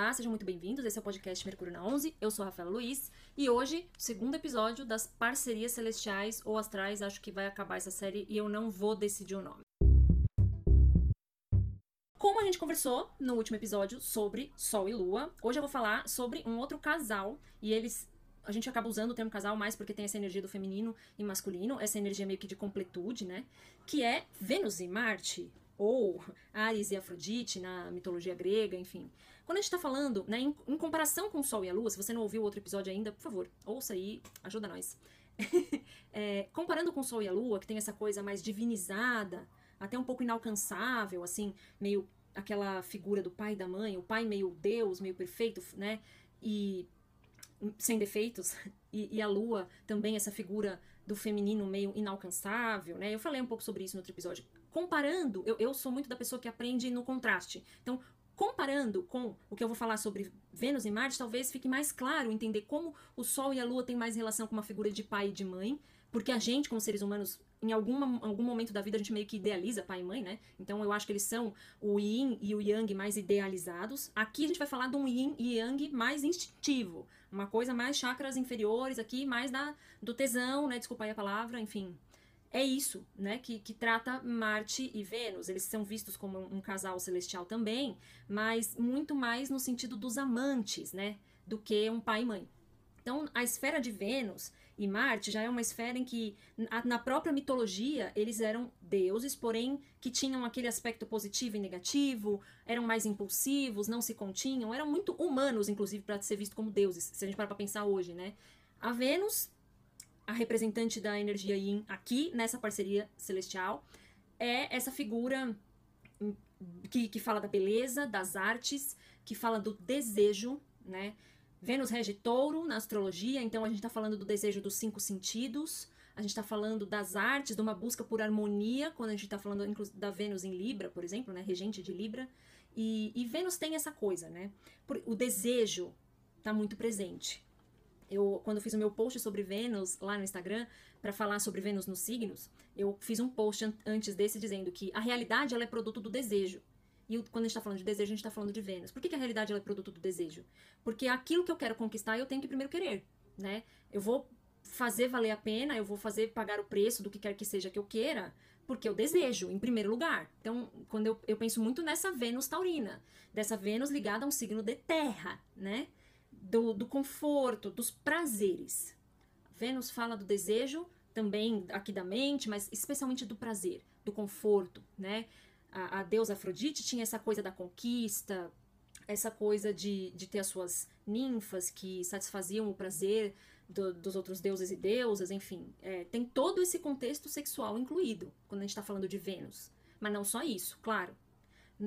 Olá, sejam muito bem-vindos. Esse é o podcast Mercúrio na 11. Eu sou a Rafaela Luiz e hoje, segundo episódio das parcerias celestiais ou astrais. Acho que vai acabar essa série e eu não vou decidir o nome. Como a gente conversou no último episódio sobre Sol e Lua, hoje eu vou falar sobre um outro casal e eles a gente acaba usando o termo casal mais porque tem essa energia do feminino e masculino, essa energia meio que de completude, né? Que é Vênus e Marte, ou Ares e Afrodite na mitologia grega, enfim. Quando a gente está falando, né, em, em, comparação com o Sol e a Lua, se você não ouviu outro episódio ainda, por favor, ouça aí, ajuda nós. é, comparando com o Sol e a Lua, que tem essa coisa mais divinizada, até um pouco inalcançável, assim, meio aquela figura do pai e da mãe, o pai meio Deus, meio perfeito, né? E sem defeitos, e, e, a lua também, essa figura do feminino meio inalcançável, né? Eu falei um pouco sobre isso no outro episódio. Comparando, eu, eu sou muito da pessoa que aprende no contraste. Então, comparando com o que eu vou falar sobre Vênus e Marte, talvez fique mais claro entender como o Sol e a Lua têm mais relação com uma figura de pai e de mãe, porque a gente, como seres humanos, em alguma, algum momento da vida a gente meio que idealiza pai e mãe, né? Então eu acho que eles são o yin e o yang mais idealizados. Aqui a gente vai falar de um yin e yang mais instintivo, uma coisa mais chakras inferiores aqui, mais da do tesão, né? Desculpa aí a palavra, enfim. É isso, né? Que, que trata Marte e Vênus. Eles são vistos como um casal celestial também, mas muito mais no sentido dos amantes, né? Do que um pai e mãe. Então, a esfera de Vênus e Marte já é uma esfera em que, na própria mitologia, eles eram deuses, porém que tinham aquele aspecto positivo e negativo, eram mais impulsivos, não se continham, eram muito humanos, inclusive, para ser visto como deuses, se a gente parar para pensar hoje, né? A Vênus, a representante da energia Yin aqui nessa parceria celestial, é essa figura que, que fala da beleza, das artes, que fala do desejo, né? Vênus rege touro na astrologia, então a gente está falando do desejo dos cinco sentidos, a gente está falando das artes, de uma busca por harmonia, quando a gente está falando da Vênus em Libra, por exemplo, né, regente de Libra. E, e Vênus tem essa coisa, né? o desejo está muito presente. Eu, quando fiz o meu post sobre Vênus lá no Instagram, para falar sobre Vênus nos signos, eu fiz um post an antes desse dizendo que a realidade ela é produto do desejo. E quando a gente está falando de desejo, a gente está falando de Vênus. Por que, que a realidade é produto do desejo? Porque aquilo que eu quero conquistar, eu tenho que primeiro querer, né? Eu vou fazer valer a pena, eu vou fazer pagar o preço do que quer que seja que eu queira, porque eu desejo, em primeiro lugar. Então, quando eu, eu penso muito nessa Vênus taurina, dessa Vênus ligada a um signo de terra, né? Do, do conforto, dos prazeres. Vênus fala do desejo, também aqui da mente, mas especialmente do prazer, do conforto, né? a, a deusa Afrodite tinha essa coisa da conquista, essa coisa de, de ter as suas ninfas que satisfaziam o prazer do, dos outros deuses e deusas, enfim. É, tem todo esse contexto sexual incluído quando a gente está falando de Vênus. Mas não só isso, claro.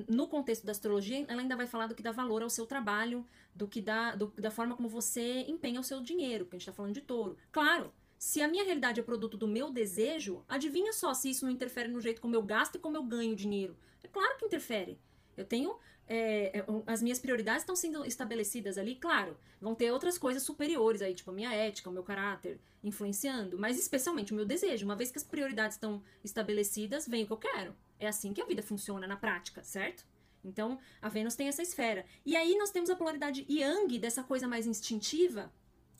No contexto da astrologia, ela ainda vai falar do que dá valor ao seu trabalho, do que dá, do, da forma como você empenha o seu dinheiro, porque a gente está falando de touro. Claro, se a minha realidade é produto do meu desejo, adivinha só se isso não interfere no jeito como eu gasto e como eu ganho dinheiro. É claro que interfere. Eu tenho. É, é as minhas prioridades estão sendo estabelecidas ali, claro. Vão ter outras coisas superiores aí, tipo a minha ética, o meu caráter, influenciando, mas especialmente o meu desejo. Uma vez que as prioridades estão estabelecidas, vem o que eu quero. É assim que a vida funciona na prática, certo? Então, a Vênus tem essa esfera. E aí nós temos a polaridade Yang, dessa coisa mais instintiva,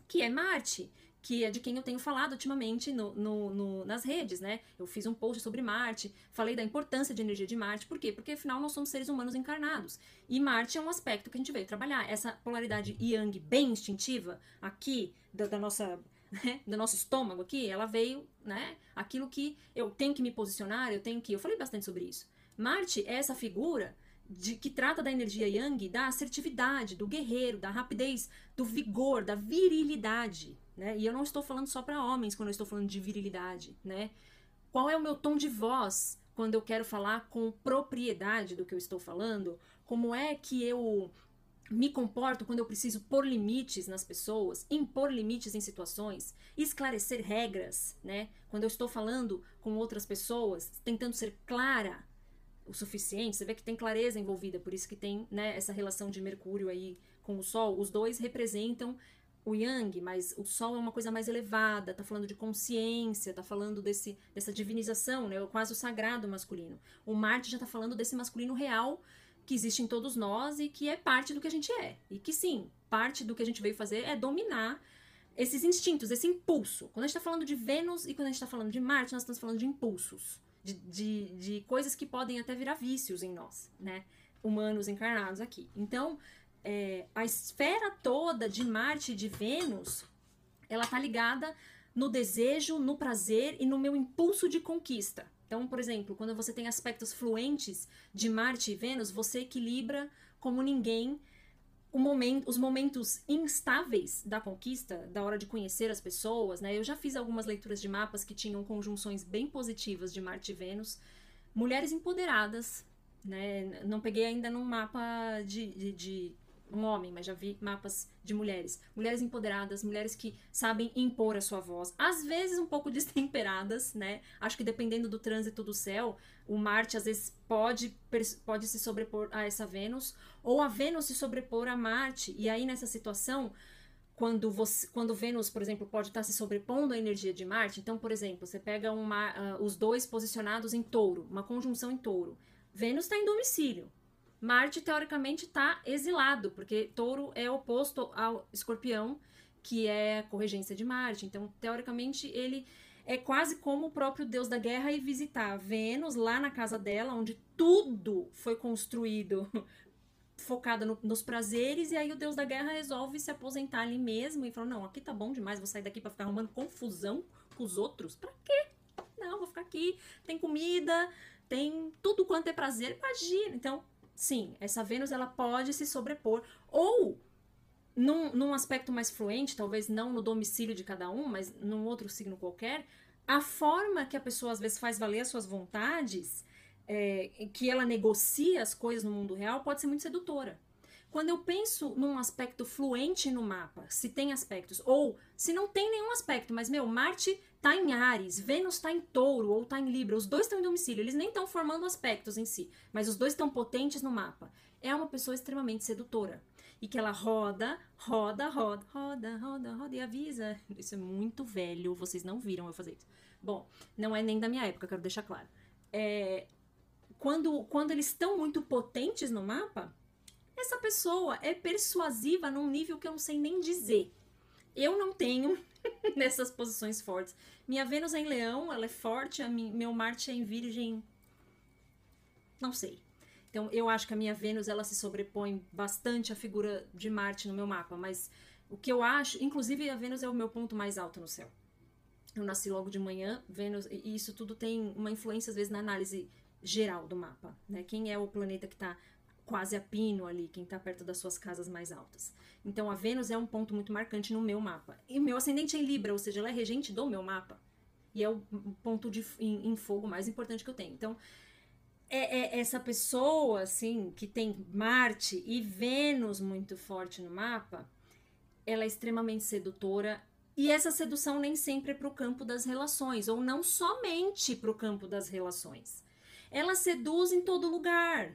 que é Marte que é de quem eu tenho falado ultimamente no, no, no, nas redes, né? Eu fiz um post sobre Marte, falei da importância de energia de Marte, por quê? Porque afinal nós somos seres humanos encarnados. E Marte é um aspecto que a gente veio trabalhar. Essa polaridade yang bem instintiva, aqui, da, da nossa. Né, do nosso estômago aqui, ela veio, né? Aquilo que eu tenho que me posicionar, eu tenho que. Eu falei bastante sobre isso. Marte é essa figura de, que trata da energia yang, da assertividade, do guerreiro, da rapidez, do vigor, da virilidade, né? E eu não estou falando só para homens quando eu estou falando de virilidade, né? Qual é o meu tom de voz quando eu quero falar com propriedade do que eu estou falando? Como é que eu me comporto quando eu preciso pôr limites nas pessoas, impor limites em situações, esclarecer regras, né? Quando eu estou falando com outras pessoas, tentando ser clara o suficiente, você vê que tem clareza envolvida, por isso que tem né, essa relação de Mercúrio aí com o Sol. Os dois representam o Yang, mas o Sol é uma coisa mais elevada, tá falando de consciência, tá falando desse, dessa divinização, né, quase o sagrado masculino. O Marte já tá falando desse masculino real, que existe em todos nós e que é parte do que a gente é. E que sim, parte do que a gente veio fazer é dominar esses instintos, esse impulso. Quando a gente está falando de Vênus e quando a gente está falando de Marte, nós estamos falando de impulsos, de, de, de coisas que podem até virar vícios em nós, né? Humanos encarnados aqui. Então, é, a esfera toda de Marte e de Vênus, ela tá ligada no desejo, no prazer e no meu impulso de conquista. Então, por exemplo, quando você tem aspectos fluentes de Marte e Vênus, você equilibra como ninguém momento, os momentos instáveis da conquista, da hora de conhecer as pessoas, né? Eu já fiz algumas leituras de mapas que tinham conjunções bem positivas de Marte e Vênus. Mulheres empoderadas, né? Não peguei ainda num mapa de, de, de um homem, mas já vi mapas de mulheres. Mulheres empoderadas, mulheres que sabem impor a sua voz. Às vezes um pouco destemperadas, né? Acho que dependendo do trânsito do céu, o Marte às vezes pode, pode se sobrepor a essa Vênus, ou a Vênus se sobrepor a Marte. E aí nessa situação, quando você, quando Vênus, por exemplo, pode estar se sobrepondo à energia de Marte, então, por exemplo, você pega uma, uh, os dois posicionados em touro, uma conjunção em touro. Vênus está em domicílio. Marte, teoricamente, está exilado, porque touro é oposto ao escorpião, que é a corregência de Marte. Então, teoricamente, ele é quase como o próprio deus da guerra ir visitar Vênus lá na casa dela, onde tudo foi construído focado no, nos prazeres, e aí o deus da guerra resolve se aposentar ali mesmo e fala: Não, aqui tá bom demais, vou sair daqui para ficar arrumando confusão com os outros. Pra quê? Não, vou ficar aqui, tem comida, tem tudo quanto é prazer, imagina. Então, sim, essa Vênus ela pode se sobrepor. Ou, num, num aspecto mais fluente, talvez não no domicílio de cada um, mas num outro signo qualquer, a forma que a pessoa às vezes faz valer as suas vontades, é, que ela negocia as coisas no mundo real, pode ser muito sedutora. Quando eu penso num aspecto fluente no mapa, se tem aspectos, ou se não tem nenhum aspecto, mas meu, Marte tá em Ares, Vênus tá em Touro ou tá em Libra, os dois estão em domicílio, eles nem estão formando aspectos em si, mas os dois estão potentes no mapa. É uma pessoa extremamente sedutora. E que ela roda, roda, roda, roda, roda, roda e avisa. Isso é muito velho, vocês não viram eu fazer isso. Bom, não é nem da minha época, quero deixar claro. É, quando, quando eles estão muito potentes no mapa, essa pessoa é persuasiva num nível que eu não sei nem dizer. Eu não tenho nessas posições fortes. Minha Vênus é em Leão, ela é forte, a mi, meu Marte é em Virgem. Não sei. Então eu acho que a minha Vênus ela se sobrepõe bastante à figura de Marte no meu mapa, mas o que eu acho, inclusive a Vênus é o meu ponto mais alto no céu. Eu nasci logo de manhã, Vênus, e isso tudo tem uma influência às vezes na análise geral do mapa, né? Quem é o planeta que está quase a pino ali, quem está perto das suas casas mais altas. Então a Vênus é um ponto muito marcante no meu mapa. E o meu ascendente é em Libra, ou seja, ela é regente do meu mapa. E é o ponto de, em, em fogo mais importante que eu tenho. Então, é, é, essa pessoa, assim, que tem Marte e Vênus muito forte no mapa, ela é extremamente sedutora. E essa sedução nem sempre é para o campo das relações, ou não somente para o campo das relações. Ela seduz em todo lugar.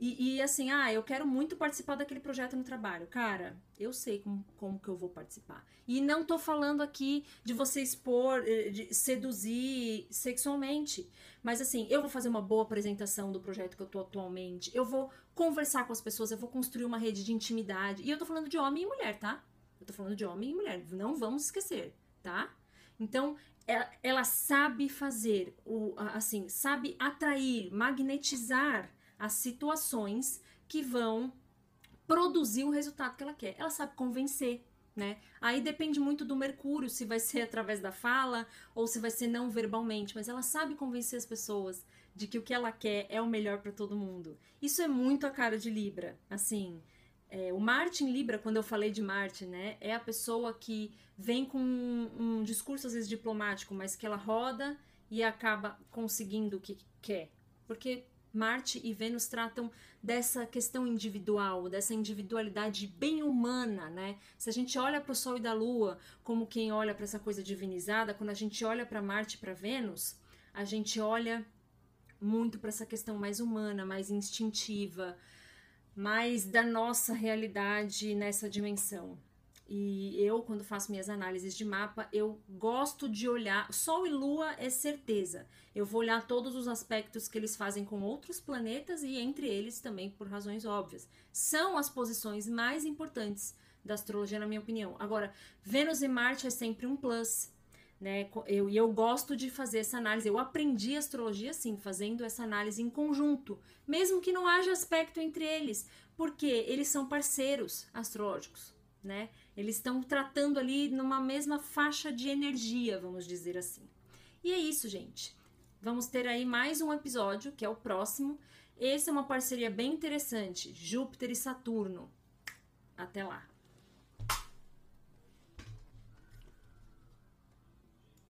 E, e, assim, ah, eu quero muito participar daquele projeto no trabalho. Cara, eu sei como, como que eu vou participar. E não tô falando aqui de você expor, eh, de seduzir sexualmente. Mas assim, eu vou fazer uma boa apresentação do projeto que eu tô atualmente. Eu vou conversar com as pessoas, eu vou construir uma rede de intimidade. E eu tô falando de homem e mulher, tá? Eu tô falando de homem e mulher. Não vamos esquecer, tá? Então, ela, ela sabe fazer, o, assim, sabe atrair, magnetizar as situações que vão produzir o resultado que ela quer. Ela sabe convencer, né? Aí depende muito do Mercúrio, se vai ser através da fala ou se vai ser não verbalmente, mas ela sabe convencer as pessoas de que o que ela quer é o melhor para todo mundo. Isso é muito a cara de Libra, assim. É, o Marte em Libra, quando eu falei de Marte, né, é a pessoa que vem com um, um discurso às vezes diplomático, mas que ela roda e acaba conseguindo o que quer. Porque Marte e Vênus tratam dessa questão individual, dessa individualidade bem humana, né? Se a gente olha para o Sol e da Lua como quem olha para essa coisa divinizada, quando a gente olha para Marte e para Vênus, a gente olha muito para essa questão mais humana, mais instintiva, mais da nossa realidade nessa dimensão. E eu, quando faço minhas análises de mapa, eu gosto de olhar. Sol e Lua é certeza. Eu vou olhar todos os aspectos que eles fazem com outros planetas e entre eles também por razões óbvias. São as posições mais importantes da astrologia, na minha opinião. Agora, Vênus e Marte é sempre um plus. Né? Eu, e eu gosto de fazer essa análise. Eu aprendi astrologia assim, fazendo essa análise em conjunto, mesmo que não haja aspecto entre eles, porque eles são parceiros astrológicos, né? Eles estão tratando ali numa mesma faixa de energia, vamos dizer assim. E é isso, gente. Vamos ter aí mais um episódio, que é o próximo. Esse é uma parceria bem interessante, Júpiter e Saturno. Até lá.